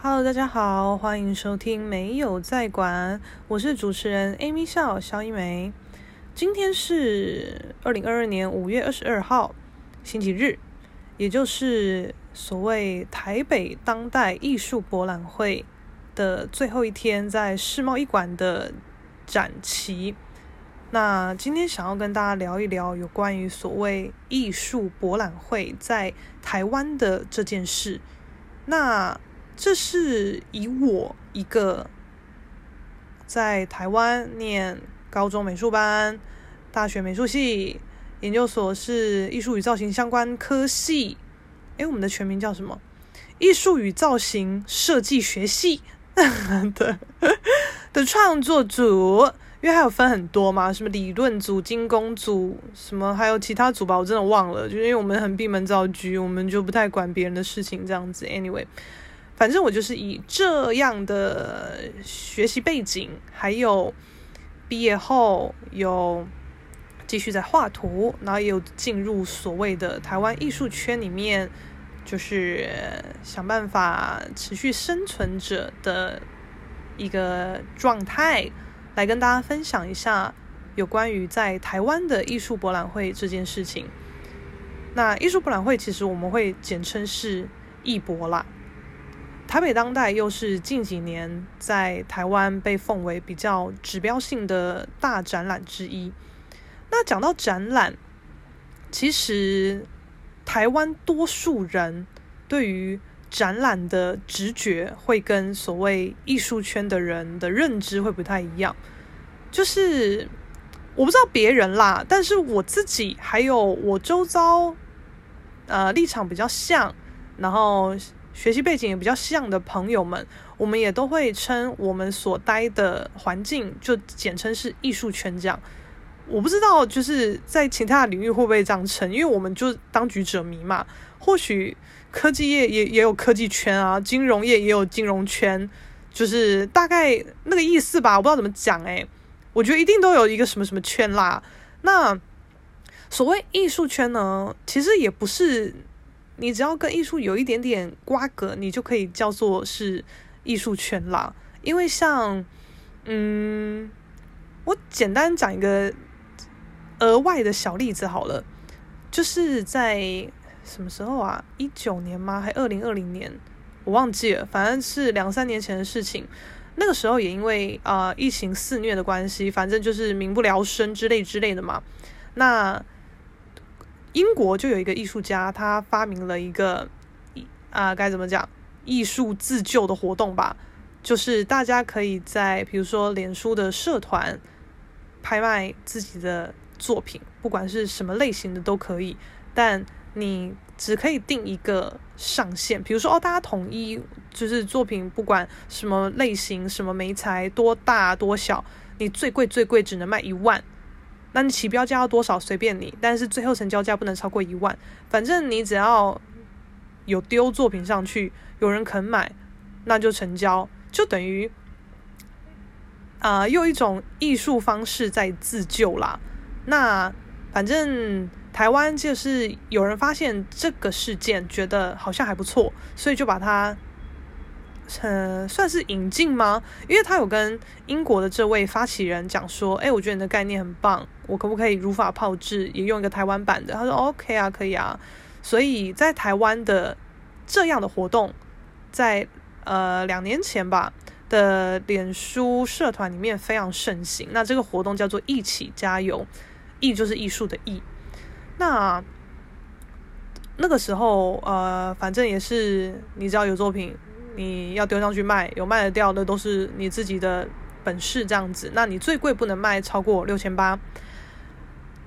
Hello，大家好，欢迎收听没有在管，我是主持人 Amy 笑肖一梅。今天是二零二二年五月二十二号，星期日，也就是所谓台北当代艺术博览会的最后一天，在世贸一馆的展期。那今天想要跟大家聊一聊有关于所谓艺术博览会在台湾的这件事。那这是以我一个在台湾念高中美术班、大学美术系、研究所是艺术与造型相关科系，诶，我们的全名叫什么？艺术与造型设计学系 的的创作组，因为还有分很多嘛，什么理论组、金工组，什么还有其他组吧，我真的忘了，就因为我们很闭门造车，我们就不太管别人的事情这样子。Anyway。反正我就是以这样的学习背景，还有毕业后有继续在画图，然后也有进入所谓的台湾艺术圈里面，就是想办法持续生存着的一个状态，来跟大家分享一下有关于在台湾的艺术博览会这件事情。那艺术博览会其实我们会简称是艺博啦。台北当代又是近几年在台湾被奉为比较指标性的大展览之一。那讲到展览，其实台湾多数人对于展览的直觉会跟所谓艺术圈的人的认知会不太一样。就是我不知道别人啦，但是我自己还有我周遭，呃，立场比较像，然后。学习背景也比较像的朋友们，我们也都会称我们所待的环境就简称是艺术圈这样。我不知道就是在其他的领域会不会这样称，因为我们就当局者迷嘛。或许科技业也也有科技圈啊，金融业也有金融圈，就是大概那个意思吧。我不知道怎么讲诶，我觉得一定都有一个什么什么圈啦。那所谓艺术圈呢，其实也不是。你只要跟艺术有一点点瓜葛，你就可以叫做是艺术圈啦。因为像，嗯，我简单讲一个额外的小例子好了，就是在什么时候啊？一九年吗？还二零二零年？我忘记了，反正是两三年前的事情。那个时候也因为啊、疫情肆虐的关系，反正就是民不聊生之类之类的嘛。那英国就有一个艺术家，他发明了一个啊，该怎么讲，艺术自救的活动吧，就是大家可以在比如说脸书的社团拍卖自己的作品，不管是什么类型的都可以，但你只可以定一个上限，比如说哦，大家统一就是作品不管什么类型、什么媒材、多大多小，你最贵最贵只能卖一万。那你起标价要多少随便你，但是最后成交价不能超过一万。反正你只要有丢作品上去，有人肯买，那就成交，就等于啊、用一种艺术方式在自救啦。那反正台湾就是有人发现这个事件，觉得好像还不错，所以就把它。呃，算是引进吗？因为他有跟英国的这位发起人讲说，哎，我觉得你的概念很棒，我可不可以如法炮制，也用一个台湾版的？他说 OK 啊，可以啊。所以在台湾的这样的活动，在呃两年前吧的脸书社团里面非常盛行。那这个活动叫做“一起加油”，艺就是艺术的艺。那那个时候，呃，反正也是你只要有作品。你要丢上去卖，有卖得掉的都是你自己的本事，这样子。那你最贵不能卖超过六千八。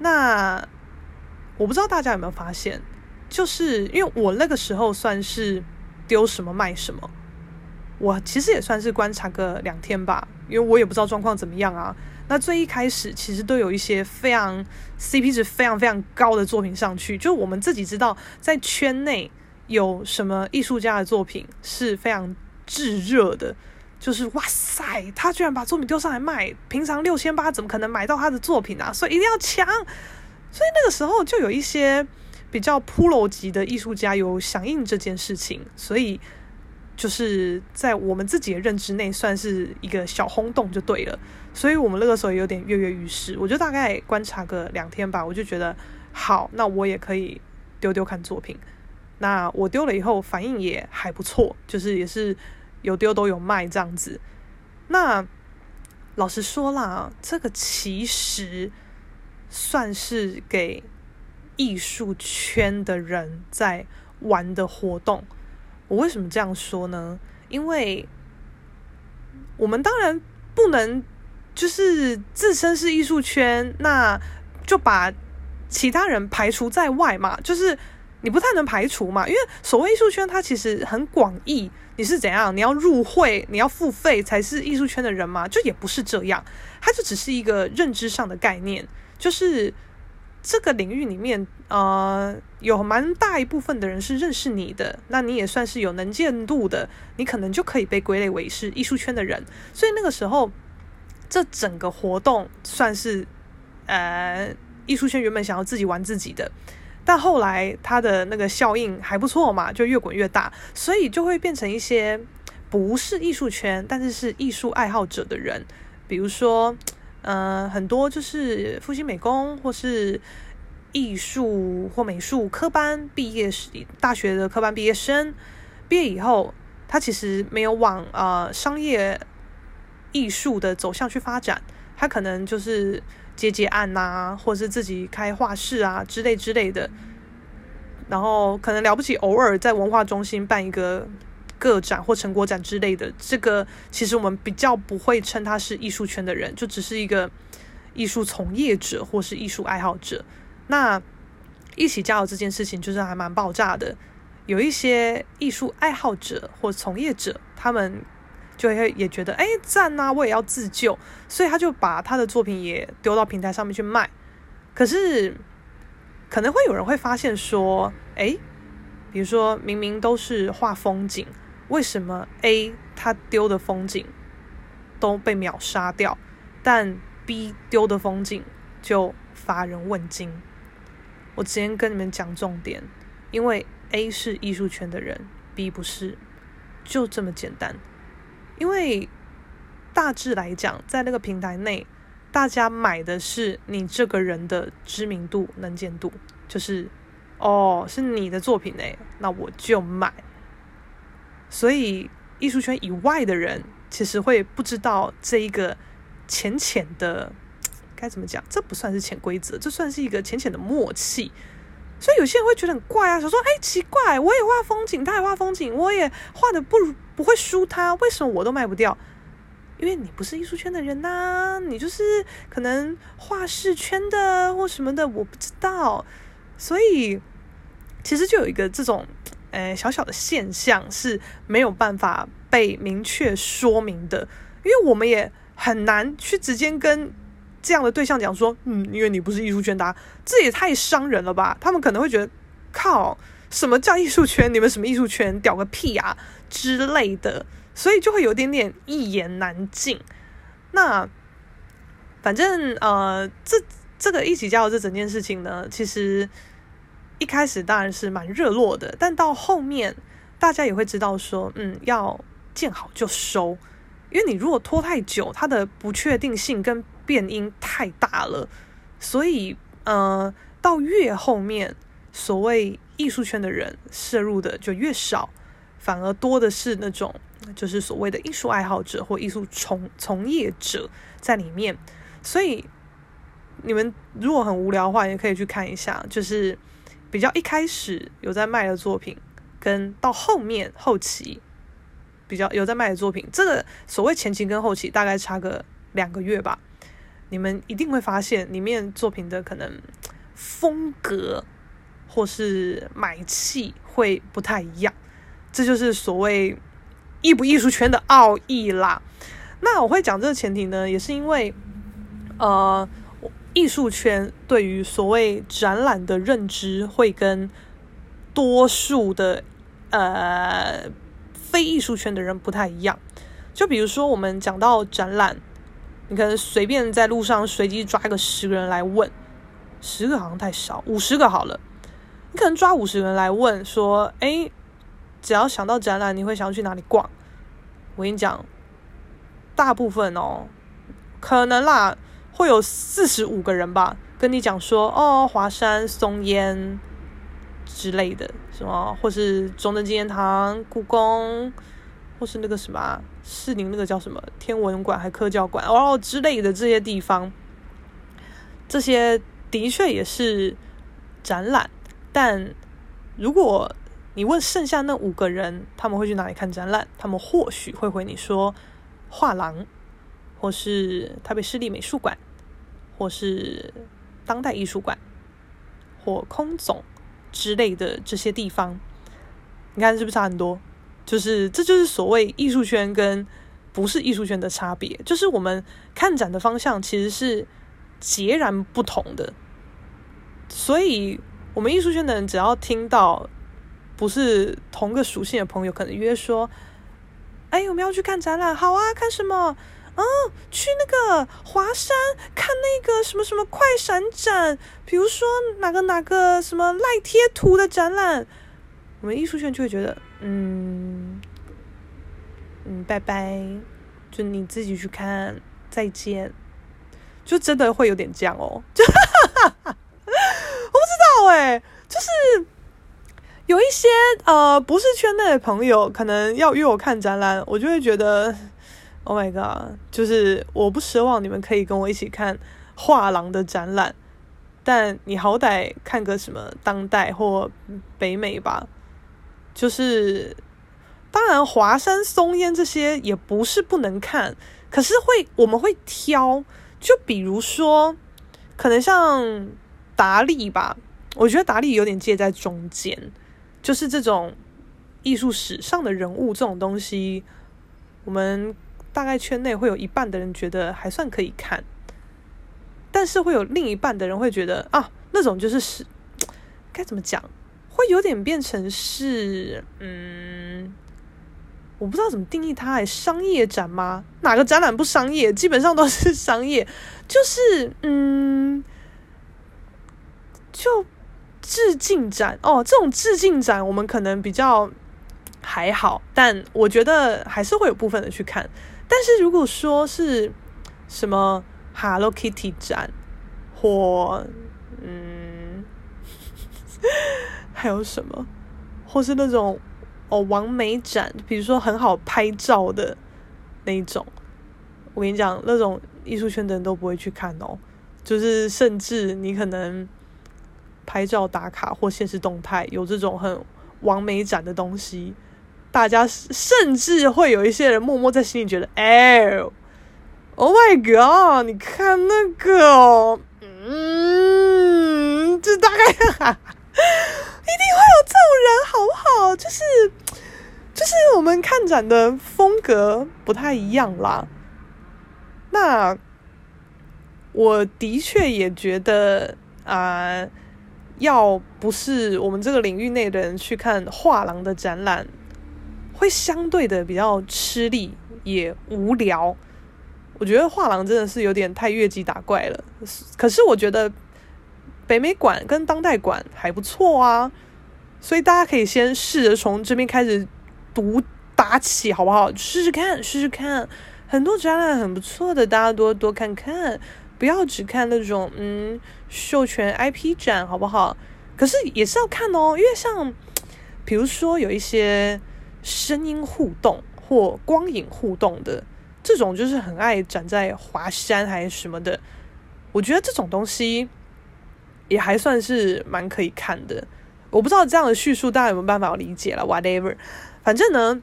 那我不知道大家有没有发现，就是因为我那个时候算是丢什么卖什么，我其实也算是观察个两天吧，因为我也不知道状况怎么样啊。那最一开始其实都有一些非常 CP 值非常非常高的作品上去，就我们自己知道在圈内。有什么艺术家的作品是非常炙热的？就是哇塞，他居然把作品丢上来卖，平常六千八怎么可能买到他的作品啊？所以一定要抢。所以那个时候就有一些比较 pro 级的艺术家有响应这件事情，所以就是在我们自己的认知内算是一个小轰动就对了，所以我们那个时候有点跃跃欲试。我就大概观察个两天吧，我就觉得好，那我也可以丢丢看作品。那我丢了以后反应也还不错，就是也是有丢都有卖这样子。那老实说啦，这个其实算是给艺术圈的人在玩的活动。我为什么这样说呢？因为我们当然不能就是自身是艺术圈，那就把其他人排除在外嘛。就是你不太能排除嘛，因为所谓艺术圈，它其实很广义。你是怎样？你要入会，你要付费才是艺术圈的人吗？就也不是这样，它就只是一个认知上的概念，就是。这个领域里面，呃，有蛮大一部分的人是认识你的，那你也算是有能见度的，你可能就可以被归类为是艺术圈的人。所以那个时候，这整个活动算是，呃，艺术圈原本想要自己玩自己的，但后来它的那个效应还不错嘛，就越滚越大，所以就会变成一些不是艺术圈，但是是艺术爱好者的人，比如说。呃，很多就是复兴美工或是艺术或美术科班毕业，大学的科班毕业生毕业以后，他其实没有往呃商业艺术的走向去发展，他可能就是接接案呐、啊，或是自己开画室啊之类之类的，然后可能了不起，偶尔在文化中心办一个。个展或成果展之类的，这个其实我们比较不会称他是艺术圈的人，就只是一个艺术从业者或是艺术爱好者。那一起加油这件事情就是还蛮爆炸的，有一些艺术爱好者或从业者，他们就会也觉得哎赞呐，我也要自救，所以他就把他的作品也丢到平台上面去卖。可是可能会有人会发现说，哎，比如说明明都是画风景。为什么 A 他丢的风景都被秒杀掉，但 B 丢的风景就乏人问津？我直接跟你们讲重点，因为 A 是艺术圈的人，B 不是，就这么简单。因为大致来讲，在那个平台内，大家买的是你这个人的知名度、能见度，就是哦，是你的作品诶，那我就买。所以，艺术圈以外的人其实会不知道这一个浅浅的该怎么讲？这不算是潜规则，这算是一个浅浅的默契。所以有些人会觉得很怪啊，想说：“哎，奇怪，我也画风景，他也画风景，我也画的不如不会输他，为什么我都卖不掉？因为你不是艺术圈的人呐，你就是可能画室圈的或什么的，我不知道。所以，其实就有一个这种。”诶，小小的现象是没有办法被明确说明的，因为我们也很难去直接跟这样的对象讲说，嗯，因为你不是艺术圈的，这也太伤人了吧？他们可能会觉得，靠，什么叫艺术圈？你们什么艺术圈？屌个屁啊之类的，所以就会有点点一言难尽。那反正呃，这这个一起加油这整件事情呢，其实。一开始当然是蛮热络的，但到后面大家也会知道说，嗯，要见好就收，因为你如果拖太久，它的不确定性跟变因太大了，所以呃，到越后面，所谓艺术圈的人摄入的就越少，反而多的是那种就是所谓的艺术爱好者或艺术从从业者在里面，所以你们如果很无聊的话，也可以去看一下，就是。比较一开始有在卖的作品，跟到后面后期比较有在卖的作品，这个所谓前期跟后期大概差个两个月吧。你们一定会发现里面作品的可能风格或是买气会不太一样，这就是所谓艺不艺术圈的奥义啦。那我会讲这个前提呢，也是因为呃。艺术圈对于所谓展览的认知会跟多数的呃非艺术圈的人不太一样。就比如说，我们讲到展览，你可能随便在路上随机抓个十个人来问，十个好像太少，五十个好了。你可能抓五十个人来问说：“哎，只要想到展览，你会想要去哪里逛？我跟你讲，大部分哦，可能啦，会有四十五个人吧，跟你讲说哦，华山松烟之类的，什么，或是中正纪念堂、故宫，或是那个什么士宁那个叫什么天文馆还科教馆哦之类的这些地方，这些的确也是展览，但如果你问剩下那五个人，他们会去哪里看展览？他们或许会回你说画廊，或是台北市立美术馆，或是当代艺术馆，或空总之类的这些地方。你看是不是差很多？就是这就是所谓艺术圈跟不是艺术圈的差别，就是我们看展的方向其实是截然不同的。所以，我们艺术圈的人只要听到。不是同个属性的朋友，可能约说：“哎，我们要去看展览，好啊，看什么？哦，去那个华山看那个什么什么快闪展，比如说哪个哪个什么赖贴图的展览。”我们艺术圈就会觉得，嗯嗯，拜拜，就你自己去看，再见，就真的会有点这样哦，就，就是。有一些呃不是圈内的朋友，可能要约我看展览，我就会觉得，Oh my god，就是我不奢望你们可以跟我一起看画廊的展览，但你好歹看个什么当代或北美吧。就是当然华山松烟这些也不是不能看，可是会我们会挑，就比如说可能像达利吧，我觉得达利有点介在中间。就是这种艺术史上的人物这种东西，我们大概圈内会有一半的人觉得还算可以看，但是会有另一半的人会觉得啊，那种就是是该怎么讲，会有点变成是嗯，我不知道怎么定义它，商业展吗？哪个展览不商业？基本上都是商业，就是嗯，就。致敬展哦，这种致敬展我们可能比较还好，但我觉得还是会有部分的去看。但是如果说是什么 Hello Kitty 展，或嗯，还有什么，或是那种哦完美展，比如说很好拍照的那一种，我跟你讲，那种艺术圈的人都不会去看哦，就是甚至你可能。拍照打卡或现实动态，有这种很完美展的东西，大家甚至会有一些人默默在心里觉得：“哎，Oh my God！你看那个，嗯，这大概哈哈 一定会有这种人，好不好？就是就是我们看展的风格不太一样啦。那我的确也觉得啊。要不是我们这个领域内的人去看画廊的展览，会相对的比较吃力也无聊。我觉得画廊真的是有点太越级打怪了。可是我觉得北美馆跟当代馆还不错啊，所以大家可以先试着从这边开始读打起，好不好？试试看，试试看，很多展览很不错的，大家多多看看。不要只看那种嗯授权 IP 展，好不好？可是也是要看哦，因为像比如说有一些声音互动或光影互动的这种，就是很爱展在华山还是什么的。我觉得这种东西也还算是蛮可以看的。我不知道这样的叙述大家有没有办法理解了？Whatever，反正呢，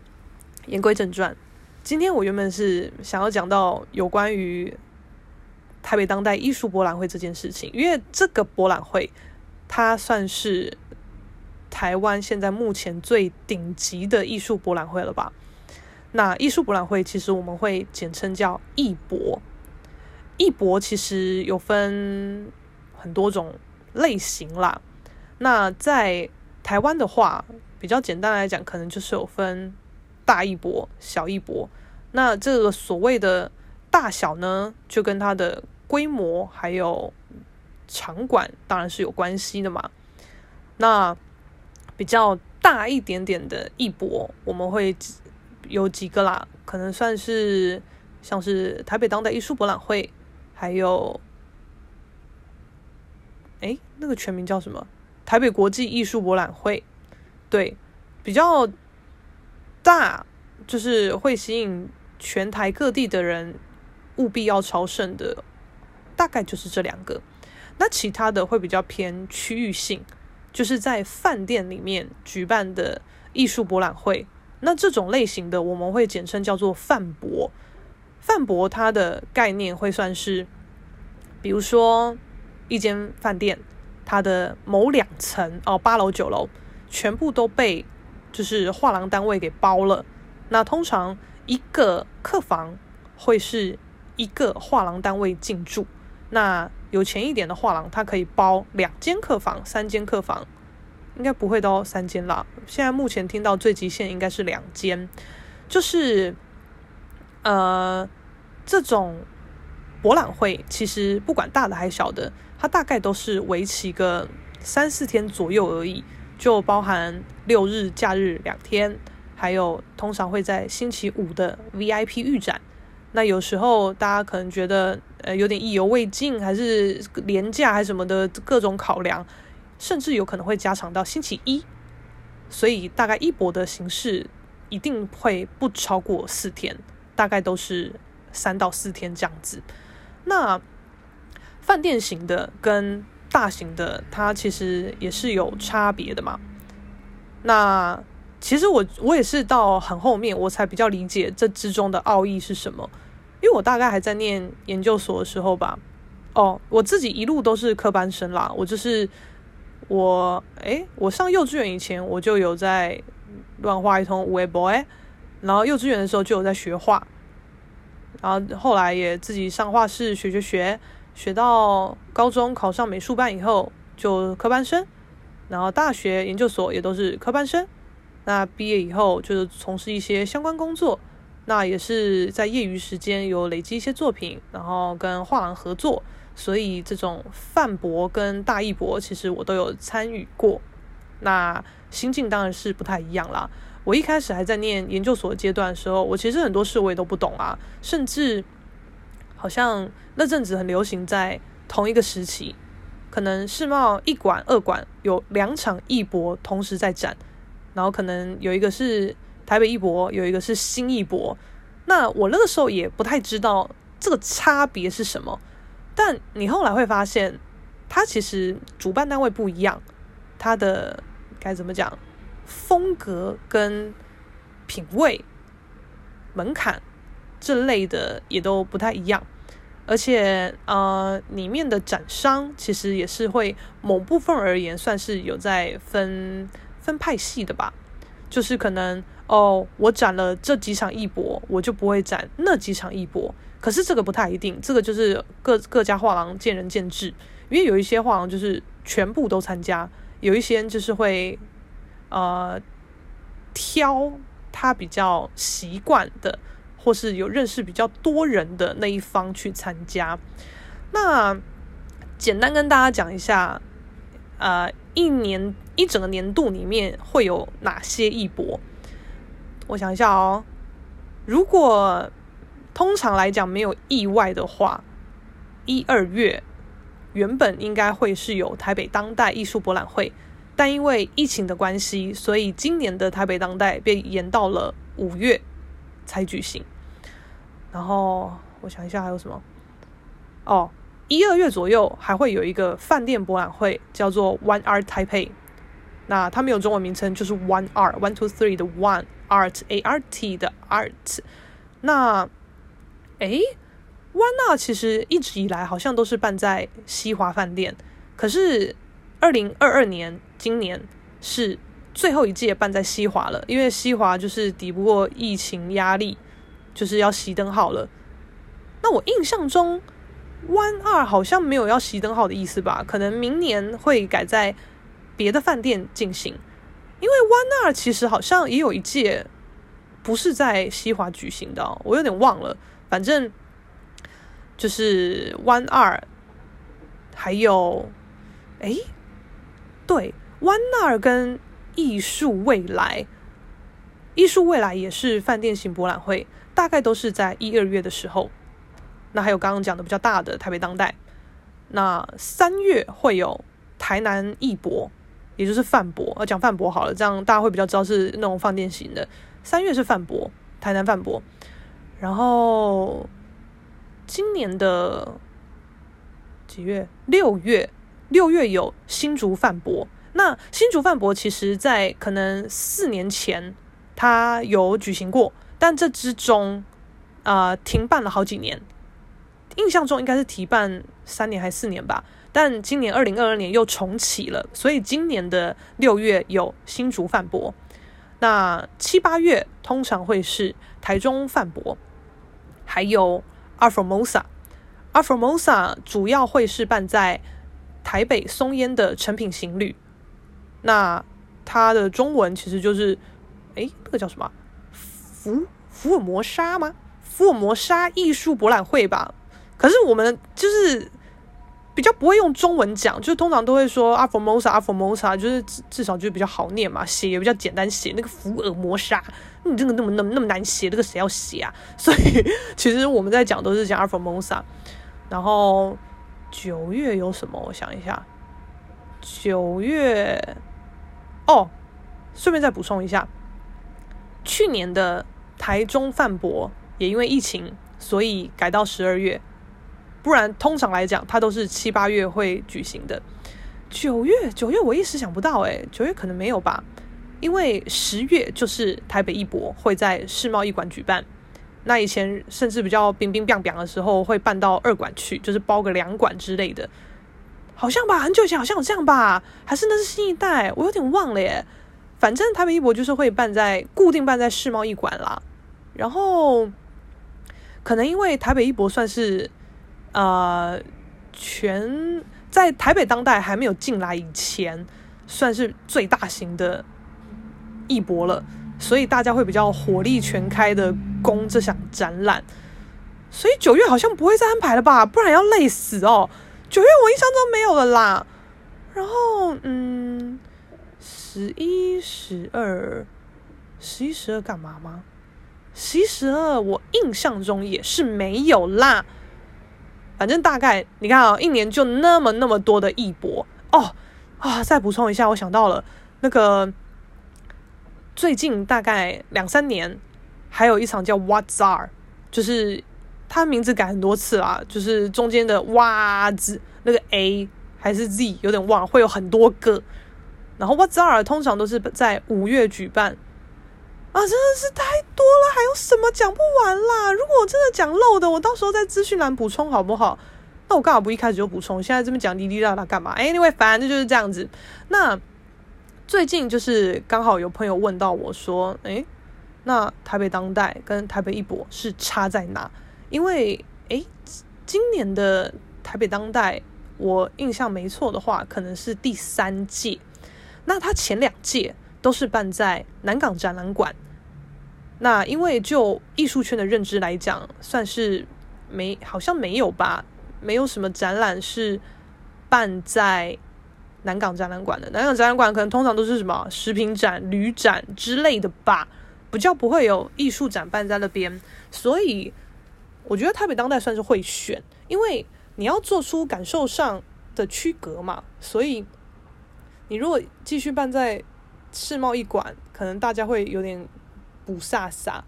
言归正传，今天我原本是想要讲到有关于。台北当代艺术博览会这件事情，因为这个博览会，它算是台湾现在目前最顶级的艺术博览会了吧？那艺术博览会其实我们会简称叫艺博，艺博其实有分很多种类型啦。那在台湾的话，比较简单来讲，可能就是有分大艺博、小艺博。那这个所谓的。大小呢，就跟它的规模还有场馆当然是有关系的嘛。那比较大一点点的艺博，我们会有几个啦，可能算是像是台北当代艺术博览会，还有，哎，那个全名叫什么？台北国际艺术博览会，对，比较大，就是会吸引全台各地的人务必要朝圣的，大概就是这两个。那其他的会比较偏区域性。就是在饭店里面举办的艺术博览会，那这种类型的我们会简称叫做饭博。饭博它的概念会算是，比如说一间饭店，它的某两层哦，八楼九楼全部都被就是画廊单位给包了。那通常一个客房会是一个画廊单位进驻。那有钱一点的画廊，它可以包两间客房、三间客房，应该不会到三间啦。现在目前听到最极限应该是两间，就是呃，这种博览会其实不管大的还是小的，它大概都是为期个三四天左右而已，就包含六日假日两天，还有通常会在星期五的 VIP 预展。那有时候大家可能觉得，呃，有点意犹未尽，还是廉价，还是什么的各种考量，甚至有可能会加长到星期一，所以大概一博的形式一定会不超过四天，大概都是三到四天这样子。那饭店型的跟大型的，它其实也是有差别的嘛。那其实我我也是到很后面我才比较理解这之中的奥义是什么，因为我大概还在念研究所的时候吧，哦，我自己一路都是科班生啦，我就是我诶，我上幼稚园以前我就有在乱画一通 we boy，然后幼稚园的时候就有在学画，然后后来也自己上画室学学学，学到高中考上美术班以后就科班生，然后大学研究所也都是科班生。那毕业以后就是从事一些相关工作，那也是在业余时间有累积一些作品，然后跟画廊合作，所以这种泛博跟大艺博其实我都有参与过。那心境当然是不太一样啦。我一开始还在念研究所阶段的时候，我其实很多事我也都不懂啊，甚至好像那阵子很流行在同一个时期，可能世贸一馆、二馆有两场艺博同时在展。然后可能有一个是台北艺博，有一个是新艺博。那我那个时候也不太知道这个差别是什么，但你后来会发现，它其实主办单位不一样，它的该怎么讲，风格跟品味、门槛这类的也都不太一样，而且呃，里面的展商其实也是会某部分而言算是有在分。分派系的吧，就是可能哦，我展了这几场艺博，我就不会展那几场艺博。可是这个不太一定，这个就是各各家画廊见仁见智。因为有一些画廊就是全部都参加，有一些就是会呃挑他比较习惯的，或是有认识比较多人的那一方去参加。那简单跟大家讲一下，呃，一年。一整个年度里面会有哪些一博？我想一下哦。如果通常来讲没有意外的话，一二月原本应该会是有台北当代艺术博览会，但因为疫情的关系，所以今年的台北当代被延到了五月才举行。然后我想一下还有什么？哦，一二月左右还会有一个饭店博览会，叫做 One Art Taipei。那它没有中文名称，就是 One Art，One Two Three 的 One Art A R T 的 Art。那，诶，One Art 其实一直以来好像都是办在西华饭店，可是二零二二年今年是最后一届办在西华了，因为西华就是抵不过疫情压力，就是要熄灯号了。那我印象中 One 二好像没有要熄灯号的意思吧？可能明年会改在。别的饭店进行，因为 One Art 其实好像也有一届不是在西华举行的，我有点忘了。反正就是 One Art，还有，哎，对，One Art 跟艺术未来，艺术未来也是饭店型博览会，大概都是在一二月的时候。那还有刚刚讲的比较大的台北当代，那三月会有台南艺博，也就是饭博，呃，讲饭博好了，这样大家会比较知道是那种饭店型的。三月是饭博，台南饭博，然后今年的几月？六月，六月有新竹饭博。那新竹饭博其实在可能四年前它有举行过，但这之中啊、停办了好几年。印象中应该是停办三年还是四年吧，但今年二零二二年又重启了，所以今年的六月有新竹饭博，那七八月通常会是台中饭博，还有 Art Formosa，Art Formosa 主要会是办在台北松烟的诚品行旅，那它的中文其实就是，诶，那个叫什么？福福尔摩沙吗？福尔摩沙艺术博览会吧。可是我们就是比较不会用中文讲，就通常都会说阿佛摩萨，阿佛摩萨，就是至至少就比较好念嘛，写也比较简单写。那个福尔摩沙，你这个那么那么那么难写，这个谁要写啊？所以其实我们在讲都是讲阿佛摩萨。然后九月有什么？我想一下，九月哦，顺便再补充一下，去年的台中饭博也因为疫情，所以改到十二月。不然，通常来讲，它都是七八月会举行的。九月，九月我一时想不到，诶，九月可能没有吧？因为十月就是台北艺博会在世贸一馆举办。那以前甚至比较冰冰冰冰的时候，会办到二馆去，就是包个两馆之类的，好像吧？很久以前好像有这样吧？还是那是新一代？我有点忘了耶。反正台北艺博就是会办在固定办在世贸一馆啦。然后，可能因为台北艺博算是。呃，全在台北当代还没有进来以前，算是最大型的艺博了，所以大家会比较火力全开的攻这项展览。所以九月好像不会再安排了吧？不然要累死哦。九月我印象中没有了啦。然后，嗯，十一、十二、十一、十二干嘛吗？十一、十二我印象中也是没有啦。反正大概你看啊、哦，一年就那么那么多的一博哦啊！再补充一下，我想到了那个最近大概两三年还有一场叫 Whatzar，就是它名字改很多次啦，就是中间的哇字那个 A 还是 Z 有点忘，会有很多个。然后 Whatzar 通常都是在五月举办。啊，真的是太多了，还有什么讲不完啦？如果我真的讲漏的，我到时候在资讯栏补充好不好？那我刚好不一开始就补充，现在这边讲滴滴答答干嘛？Anyway，反正就是这样子。那最近就是刚好有朋友问到我说，诶，那台北当代跟台北艺博是差在哪？因为诶，今年的台北当代，我印象没错的话，可能是第三届。那他前两届。都是办在南港展览馆。那因为就艺术圈的认知来讲，算是没好像没有吧，没有什么展览是办在南港展览馆的。南港展览馆可能通常都是什么食品展、旅展之类的吧，比较不会有艺术展办在那边。所以我觉得台北当代算是会选，因为你要做出感受上的区隔嘛。所以你如果继续办在世贸一馆，可能大家会有点不飒飒，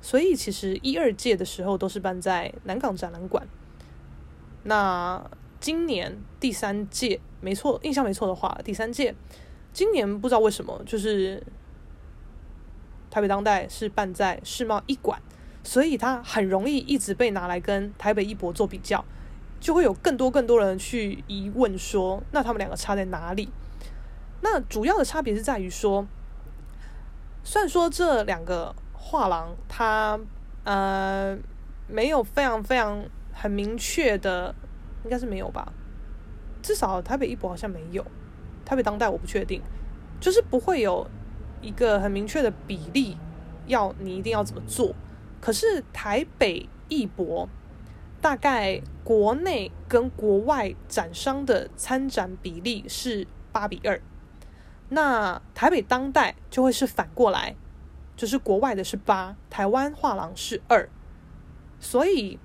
所以其实一二届的时候都是办在南港展览馆。那今年第三届，没错，印象没错的话，第三届今年不知道为什么，就是台北当代是办在世贸一馆，所以它很容易一直被拿来跟台北艺博做比较，就会有更多更多人去疑问说，那他们两个差在哪里？那主要的差别是在于说，虽然说这两个画廊它呃没有非常非常很明确的，应该是没有吧？至少台北艺博好像没有，台北当代我不确定，就是不会有一个很明确的比例要你一定要怎么做。可是台北艺博大概国内跟国外展商的参展比例是八比二。那台北当代就会是反过来，就是国外的是八，台湾画廊是二，所以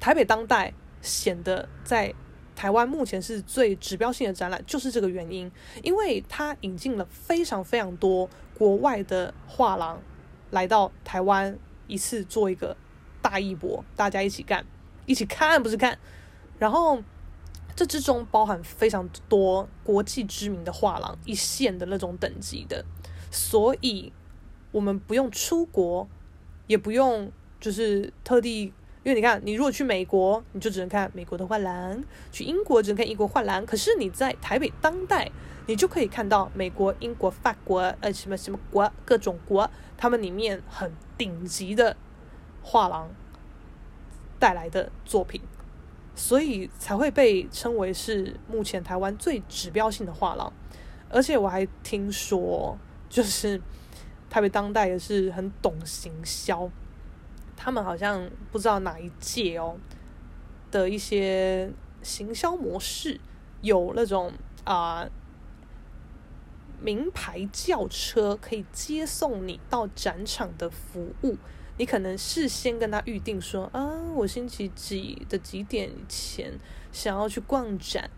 台北当代显得在台湾目前是最指标性的展览，就是这个原因，因为它引进了非常非常多国外的画廊来到台湾，一次做一个大一博，大家一起干，一起看不是看，然后。这之中包含非常多国际知名的画廊，一线的那种等级的，所以我们不用出国，也不用就是特地，因为你看，你如果去美国，你就只能看美国的画廊；去英国只能看英国画廊。可是你在台北当代，你就可以看到美国、英国、法国，呃，什么什么国，各种国，他们里面很顶级的画廊带来的作品。所以才会被称为是目前台湾最指标性的画廊，而且我还听说，就是台北当代也是很懂行销，他们好像不知道哪一届哦的一些行销模式，有那种啊、名牌轿车可以接送你到展场的服务。你可能事先跟他预定说啊，我星期几的几点前想要去逛展，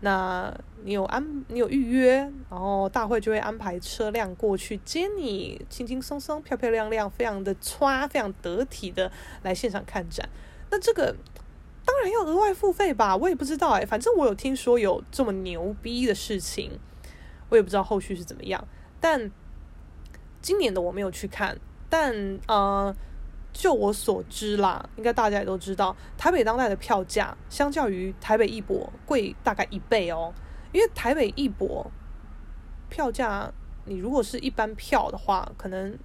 那你有安你有预约，然后大会就会安排车辆过去接你，轻轻松松、漂漂亮亮、非常的歘、非常得体的来现场看展。那这个当然要额外付费吧？我也不知道哎，反正我有听说有这么牛逼的事情，我也不知道后续是怎么样。但今年的我没有去看。但呃，就我所知啦，应该大家也都知道，台北当代的票价相较于台北艺博贵大概一倍哦。因为台北艺博票价，你如果是一般票的话，可能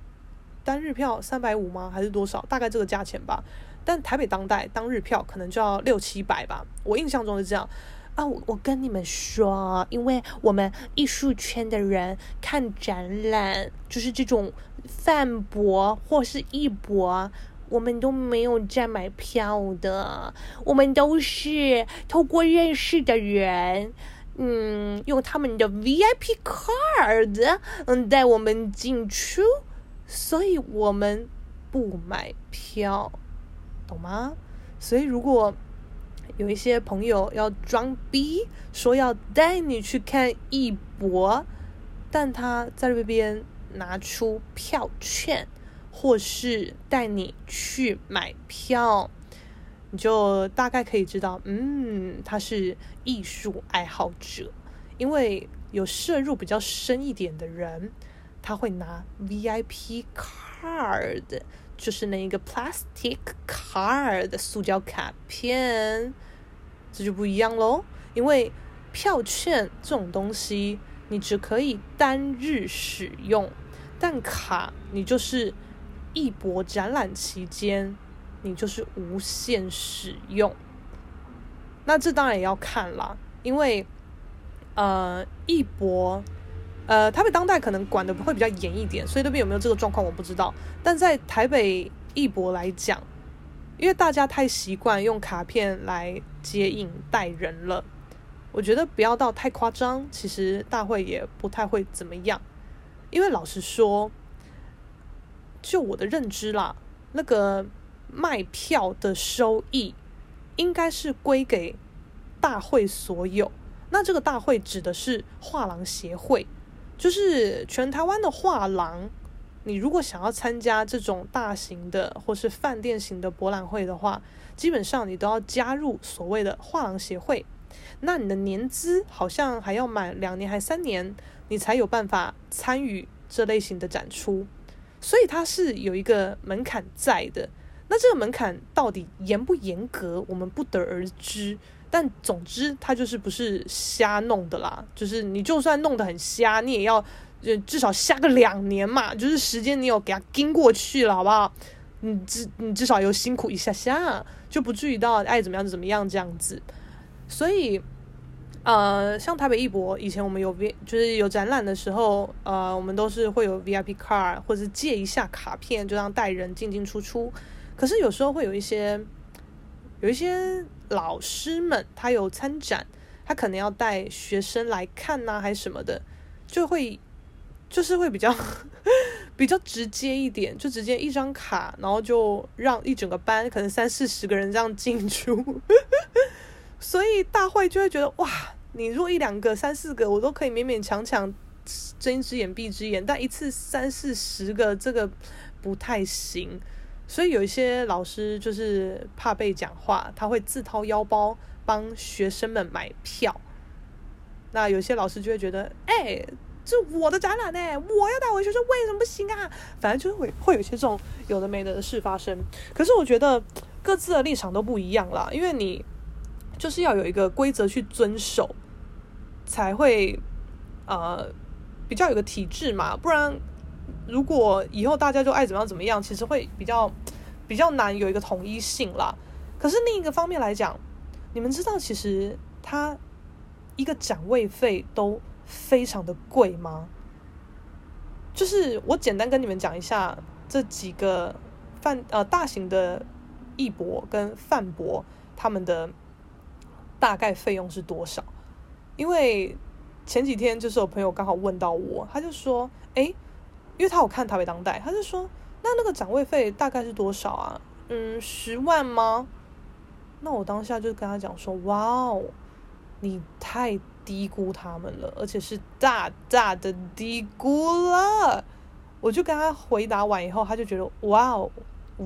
单日票三百五吗？还是多少？大概这个价钱吧。但台北当代当日票可能就要六七百吧，我印象中是这样。啊，我我跟你们说，因为我们艺术圈的人看展览，就是这种饭博或是艺博，我们都没有在买票的，我们都是透过认识的人，嗯，用他们的 VIP card，嗯，带我们进出，所以我们不买票，懂吗？所以如果。有一些朋友要装逼，说要带你去看艺博，但他在这边拿出票券，或是带你去买票，你就大概可以知道，嗯，他是艺术爱好者，因为有涉入比较深一点的人，他会拿 VIP card，就是那一个 plastic card 塑胶卡片。这就不一样喽，因为票券这种东西，你只可以单日使用，但卡你就是艺博展览期间，你就是无限使用。那这当然也要看啦，因为呃，艺博呃，台北当代可能管的会比较严一点，所以那边有没有这个状况我不知道。但在台北艺博来讲，因为大家太习惯用卡片来接应带人了，我觉得不要到太夸张。其实大会也不太会怎么样，因为老实说，就我的认知啦，那个卖票的收益应该是归给大会所有。那这个大会指的是画廊协会，就是全台湾的画廊。你如果想要参加这种大型的或是饭店型的博览会的话，基本上你都要加入所谓的画廊协会。那你的年资好像还要满两年还三年，你才有办法参与这类型的展出。所以它是有一个门槛在的。那这个门槛到底严不严格，我们不得而知。但总之，它就是不是瞎弄的啦。就是你就算弄得很瞎，你也要。就至少下个两年嘛，就是时间你有给他撑过去了，好不好？你至你至少有辛苦一下下，就不至于到爱怎么样怎么样这样子。所以，呃，像台北艺博以前我们有 V，就是有展览的时候，呃，我们都是会有 VIP card 或者借一下卡片，就让带人进进出出。可是有时候会有一些有一些老师们，他有参展，他可能要带学生来看呐、还是什么的。就会就是会比较 比较直接一点，就直接一张卡，然后就让一整个班可能三四十个人这样进出，所以大会就会觉得哇，你如果一两个、三四个，我都可以勉勉强强睁一只眼闭一只眼，但一次三四十个这个不太行，所以有一些老师就是怕被讲话，他会自掏腰包帮学生们买票。那有些老师就会觉得，哎、这我的展览呢，我要带我学生，为什么不行啊？反正就会会有些这种有的没的事发生。可是我觉得各自的立场都不一样啦，因为你就是要有一个规则去遵守，才会呃比较有个体制嘛。不然如果以后大家就爱怎么样怎么样，其实会比较比较难有一个统一性啦。可是另一个方面来讲，你们知道其实他。一个展位费都非常的贵吗？就是我简单跟你们讲一下这几个泛呃大型的艺博跟泛博他们的大概费用是多少？因为前几天就是有朋友刚好问到我，他就说：“哎，因为他有看台北当代，他就说那那个展位费大概是多少啊？嗯，十万吗？”那我当下就跟他讲说：“哇哦！”你太低估他们了，而且是大大的低估了。我就跟他回答完以后，他就觉得哇哦，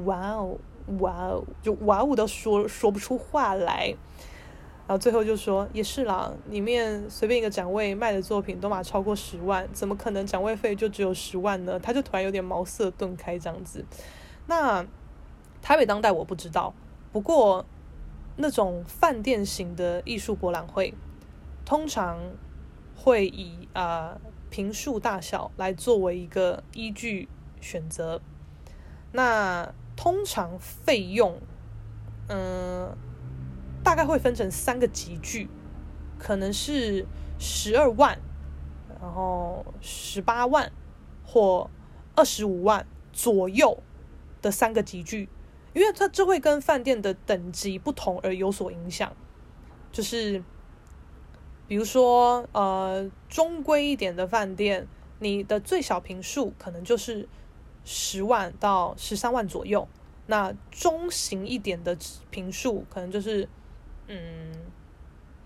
哇哦，哇哦，就哇哦都说说不出话来。然后最后就说也是啦，里面随便一个展位卖的作品都嘛超过十万，怎么可能展位费就只有十万呢？他就突然有点茅塞顿开这样子。那台北当代我不知道，不过。那种饭店型的艺术博览会，通常会以啊坪数大小来作为一个依据选择。那通常费用，嗯、大概会分成三个级距，可能是十二万，然后十八万或二十五万左右的三个级距。因为它这会跟饭店的等级不同而有所影响，就是比如说，呃，中规一点的饭店，你的最小平数可能就是十万到十三万左右；那中型一点的平数可能就是嗯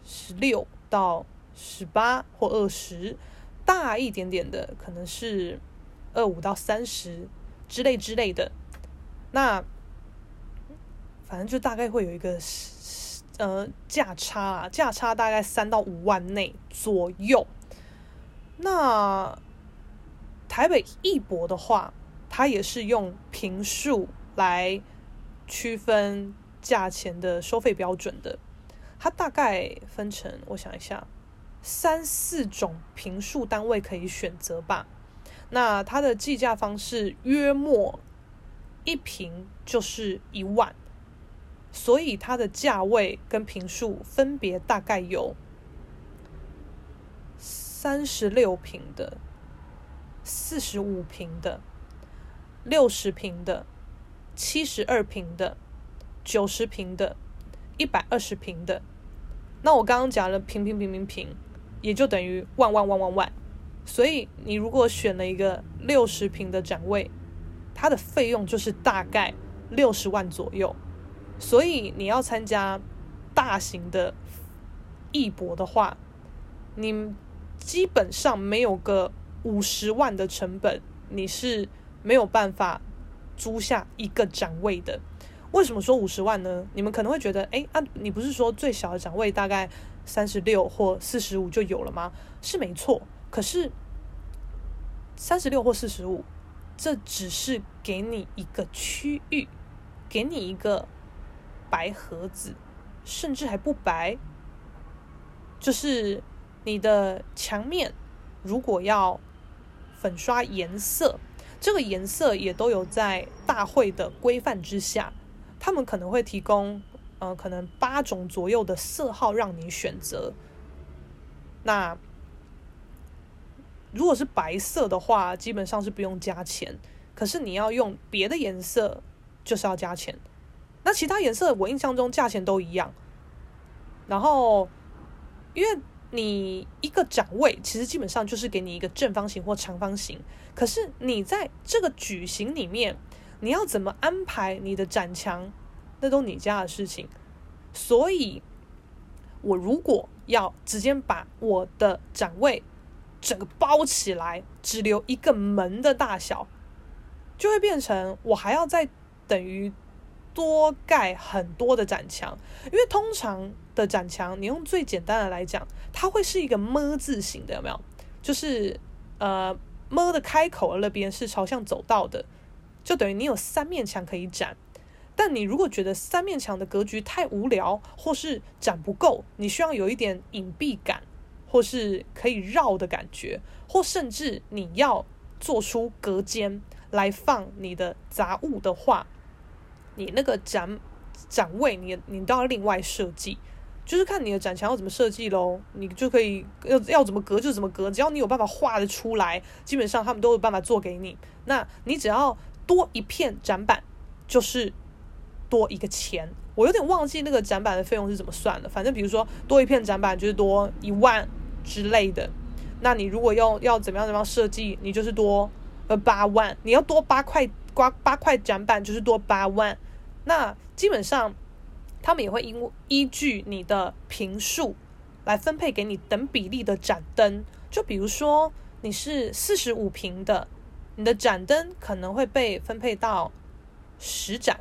十六到十八或二十；大一点点的可能是二五到三十之类之类的。那反正就大概会有一个呃价差啊，价差大概三到五万内左右。那台北艺博的话，它也是用平数来区分价钱的收费标准的。它大概分成，我想一下，三四种坪数单位可以选择吧。那它的计价方式约莫一平就是一万。所以它的价位跟平数分别大概有三十六平的、四十五平的、六十平的、七十二平的、九十平的、一百二十平的。那我刚刚讲了平平平平平，也就等于万万万万万。所以你如果选了一个六十平的展位，它的费用就是大概六十万左右。所以你要参加大型的艺博的话，你基本上没有个五十万的成本，你是没有办法租下一个展位的。为什么说五十万呢？你们可能会觉得，哎，啊，你不是说最小的展位大概三十六或四十五就有了吗？是没错，可是三十六或四十五，这只是给你一个区域，给你一个。白盒子，甚至还不白，就是你的墙面如果要粉刷颜色，这个颜色也都有在大会的规范之下，他们可能会提供呃可能八种左右的色号让你选择。那如果是白色的话，基本上是不用加钱，可是你要用别的颜色，就是要加钱。那其他颜色我印象中价钱都一样，然后因为你一个展位其实基本上就是给你一个正方形或长方形，可是你在这个矩形里面，你要怎么安排你的展墙，那都你家的事情。所以，我如果要直接把我的展位整个包起来，只留一个门的大小，就会变成我还要再等于多盖很多的展墙，因为通常的展墙，你用最简单的来讲，它会是一个“么”字形的，有没有？就是呃“么”的开口的那边是朝向走道的，就等于你有三面墙可以展。但你如果觉得三面墙的格局太无聊，或是展不够，你需要有一点隐蔽感，或是可以绕的感觉，或甚至你要做出隔间来放你的杂物的话，你那个展展位你你都要另外设计，就是看你的展墙要怎么设计喽，你就可以要要怎么隔就怎么隔，只要你有办法画得出来，基本上他们都有办法做给你。那你只要多一片展板，就是。多一个钱，我有点忘记那个展板的费用是怎么算的。反正比如说多一片展板就是多一万之类的。那你如果要要怎么样怎么样设计，你就是多呃八万。你要多八块刮八块展板就是多八万。那基本上他们也会因依据你的平数来分配给你等比例的展灯。就比如说你是四十五平的，你的展灯可能会被分配到十盏。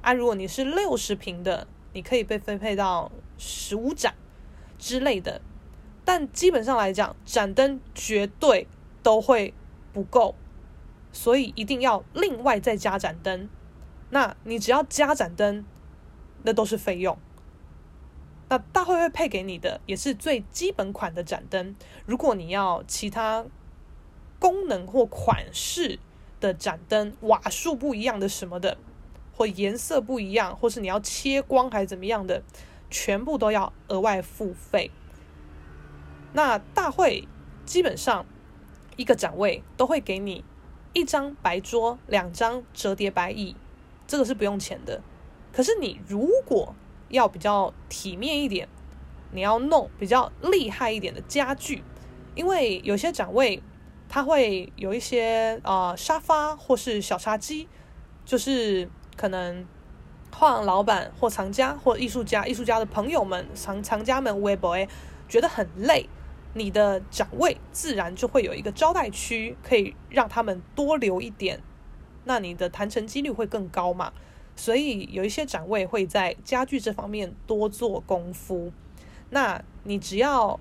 啊，如果你是六十平的，你可以被分配到十五盏之类的，但基本上来讲，展灯绝对都会不够，所以一定要另外再加盏灯。那你只要加盏灯，那都是费用。那大会会配给你的也是最基本款的展灯，如果你要其他功能或款式的盏灯，瓦数不一样的什么的。或颜色不一样，或是你要切光还是怎么样的，全部都要额外付费。那大会基本上一个展位都会给你一张白桌、两张折叠白椅，这个是不用钱的。可是你如果要比较体面一点，你要弄比较厉害一点的家具，因为有些展位它会有一些啊、沙发或是小茶几，就是。可能画廊老板或藏家或艺术家、艺术家的朋友们、藏藏家们、微博诶，觉得很累，你的展位自然就会有一个招待区，可以让他们多留一点，那你的谈成几率会更高嘛。所以有一些展位会在家具这方面多做功夫。那你只要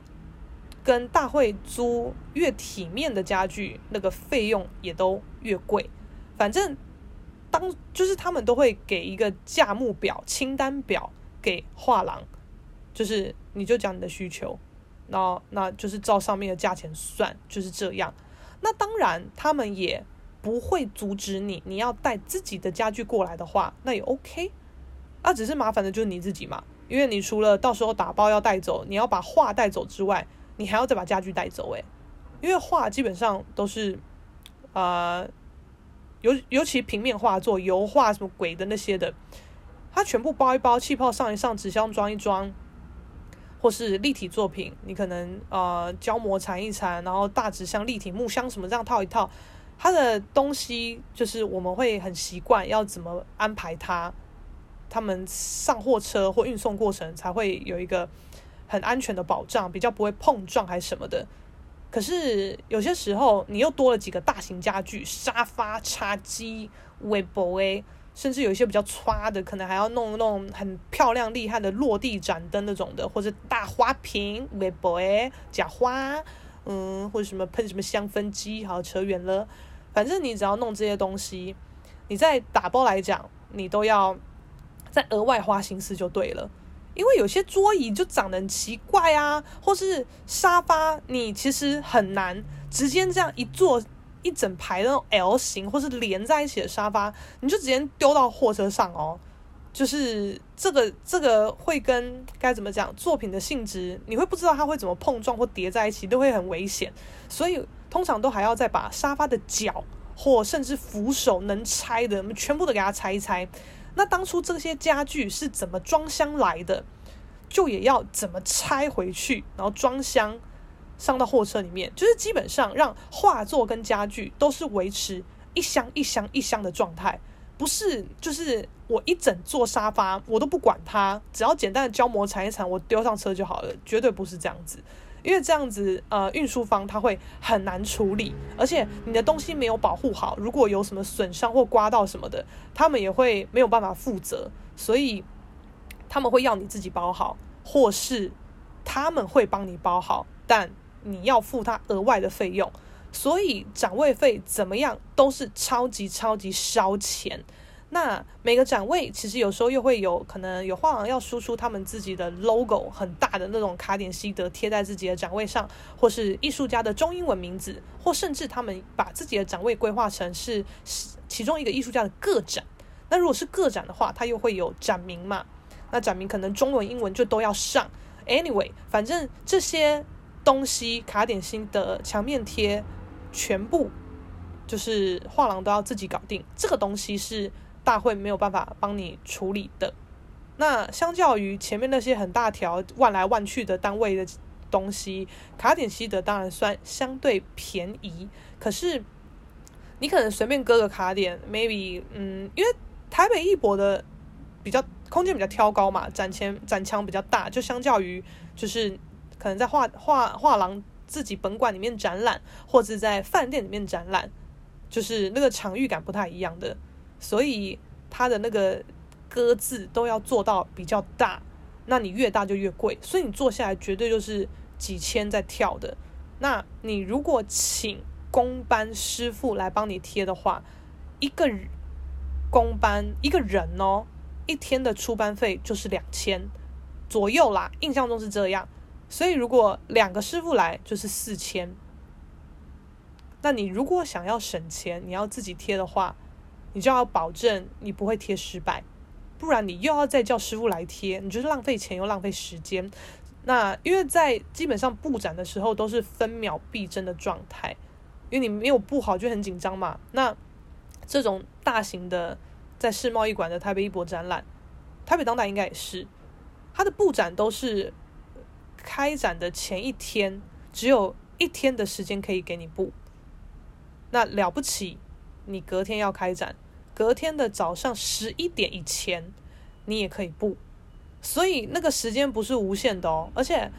跟大会租越体面的家具，那个费用也都越贵，反正。当就是他们都会给一个价目表、清单表给画廊，就是你就讲你的需求，那那就是照上面的价钱算，就是这样。那当然他们也不会阻止你，你要带自己的家具过来的话，那也 OK。那只是麻烦的就是你自己嘛，因为你除了到时候打包要带走，你要把画带走之外，你还要再把家具带走诶，因为画基本上都是呃。尤尤其平面画作、油画什么鬼的那些的，它全部包一包，气泡上一上，纸箱装一装，或是立体作品，你可能呃胶膜缠一缠，然后大纸箱、立体木箱什么这样套一套，它的东西就是我们会很习惯要怎么安排它，他们上货车或运送过程才会有一个很安全的保障，比较不会碰撞还是什么的。可是有些时候，你又多了几个大型家具，沙发、茶几、微波诶，甚至有一些比较夸的，可能还要弄那种很漂亮、厉害的落地展灯那种的，或者大花瓶、微波诶，假花，嗯，或者什么喷什么香氛机，好，扯远了。反正你只要弄这些东西，你在打包来讲，你都要再额外花心思就对了。因为有些桌椅就长得很奇怪啊，或是沙发，你其实很难直接这样一坐一整排的那种 L 型，或是连在一起的沙发，你就直接丢到货车上哦。就是这个这个会跟该怎么讲作品的性质，你会不知道它会怎么碰撞或叠在一起，都会很危险。所以通常都还要再把沙发的脚或甚至扶手能拆的，我们全部都给它拆一拆。那当初这些家具是怎么装箱来的？就也要怎么拆回去，然后装箱上到货车里面，就是基本上让画作跟家具都是维持一箱一箱一箱的状态，不是就是我一整座沙发我都不管它，只要简单的胶膜缠一缠，我丢上车就好了，绝对不是这样子。因为这样子，呃，运输方他会很难处理，而且你的东西没有保护好，如果有什么损伤或刮到什么的，他们也会没有办法负责，所以他们会要你自己包好，或是他们会帮你包好，但你要付他额外的费用，所以展位费怎么样都是超级超级烧钱。那每个展位其实有时候又会有可能有画廊要输出他们自己的 logo 很大的那种卡点西德贴在自己的展位上，或是艺术家的中英文名字，或甚至他们把自己的展位规划成是其中一个艺术家的个展。那如果是个展的话，它又会有展名嘛？那展名可能中文、英文就都要上。Anyway，反正这些东西卡点西的墙面贴全部就是画廊都要自己搞定。这个东西是。大会没有办法帮你处理的。那相较于前面那些很大条、万来万去的单位的东西，卡点西德当然算相对便宜。可是你可能随便割个卡点，maybe，嗯，因为台北艺博的比较空间比较挑高嘛，展前展墙比较大，就相较于就是可能在画画画廊自己本馆里面展览，或者在饭店里面展览，就是那个场域感不太一样的。所以它的那个鸽子都要做到比较大，那你越大就越贵，所以你做下来绝对就是几千在跳的。那你如果请工班师傅来帮你贴的话，一个工班一个人哦，一天的出班费就是两千左右啦，印象中是这样。所以如果两个师傅来就是四千，那你如果想要省钱，你要自己贴的话。你就要保证你不会贴失败，不然你又要再叫师傅来贴，你就是浪费钱又浪费时间。那因为在基本上布展的时候都是分秒必争的状态，因为你没有布好就很紧张嘛。那这种大型的在世贸易馆的台北艺博展览，台北当代应该也是，它的布展都是开展的前一天，只有一天的时间可以给你布。那了不起，你隔天要开展。隔天的早上十一点以前，你也可以布，所以那个时间不是无限的哦。而且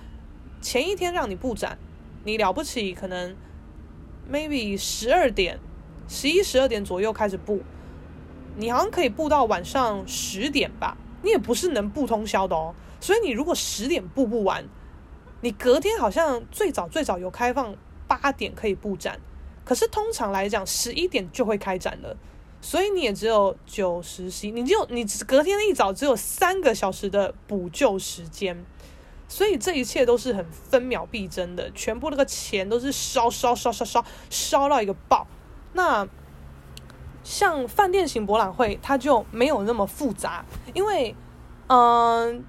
前一天让你布展，你了不起，可能 maybe 十二点、十一、十二点左右开始布，你好像可以布到晚上十点吧。你也不是能布通宵的哦。所以你如果十点布不完，你隔天好像最早最早有开放八点可以布展，可是通常来讲十一点就会开展了。所以你也只有九十七，你就你隔天一早只有三个小时的补救时间，所以这一切都是很分秒必争的，全部那个钱都是烧烧烧烧烧烧到一个爆。那像饭店型博览会，它就没有那么复杂，因为嗯、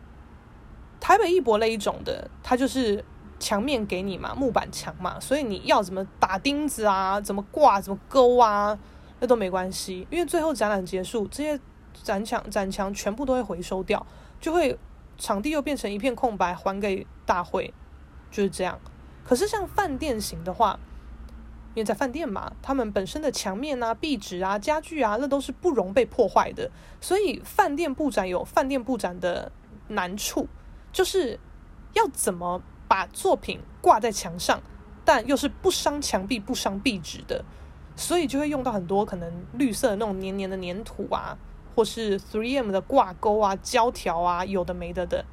台北艺博那一种的，它就是墙面给你嘛，木板墙嘛，所以你要怎么打钉子啊，怎么挂，怎么勾啊。那都没关系，因为最后展览结束，这些展墙展墙全部都会回收掉，就会场地又变成一片空白，还给大会，就是这样。可是像饭店型的话，因为在饭店嘛，他们本身的墙面啊、壁纸啊、家具啊，那都是不容被破坏的，所以饭店布展有饭店布展的难处，就是要怎么把作品挂在墙上，但又是不伤墙壁、不伤壁纸的。所以就会用到很多可能绿色的那种黏黏的黏土啊，或是 3M 的挂钩啊、胶条啊，有的没的的。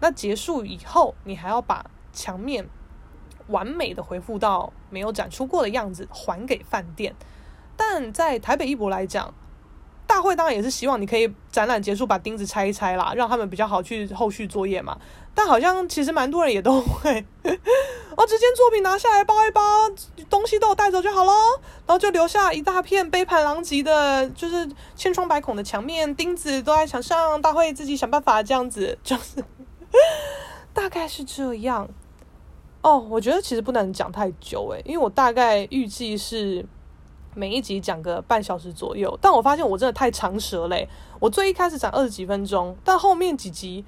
那结束以后，你还要把墙面完美的回复到没有展出过的样子，还给饭店。但在台北艺博来讲，大会当然也是希望你可以展览结束把钉子拆一拆啦，让他们比较好去后续作业嘛。但好像其实蛮多人也都会。哦，这件作品拿下来包一包，东西都带走就好咯，然后就留下一大片杯盘狼藉的，就是千疮百孔的墙面，钉子都在墙上，大会自己想办法这样子，就是 大概是这样。哦，我觉得其实不能讲太久诶，因为我大概预计是每一集讲个半小时左右，但我发现我真的太长舌嘞。我最一开始讲二十几分钟，但后面几集。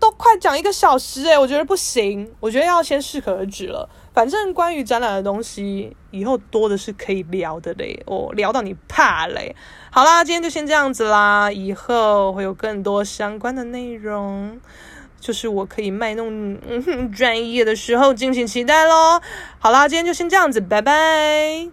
都快讲一个小时诶，我觉得不行，我觉得要先适可而止了。反正关于展览的东西，以后多的是可以聊的嘞，我、聊到你怕嘞。好啦，今天就先这样子啦，以后会有更多相关的内容，就是我可以卖弄嗯专业的时候，敬请期待喽。好啦，今天就先这样子，拜拜。